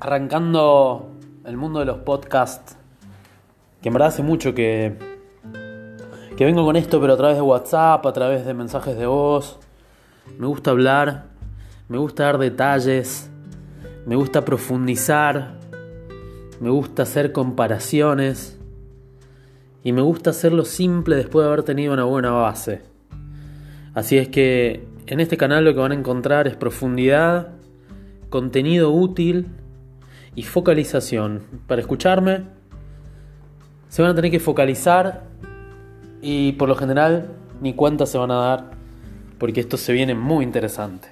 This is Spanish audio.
arrancando el mundo de los podcasts, que en verdad hace mucho que, que vengo con esto, pero a través de WhatsApp, a través de mensajes de voz. Me gusta hablar, me gusta dar detalles, me gusta profundizar, me gusta hacer comparaciones y me gusta hacerlo simple después de haber tenido una buena base. Así es que en este canal lo que van a encontrar es profundidad, contenido útil y focalización. Para escucharme, se van a tener que focalizar y por lo general ni cuenta se van a dar porque esto se viene muy interesante.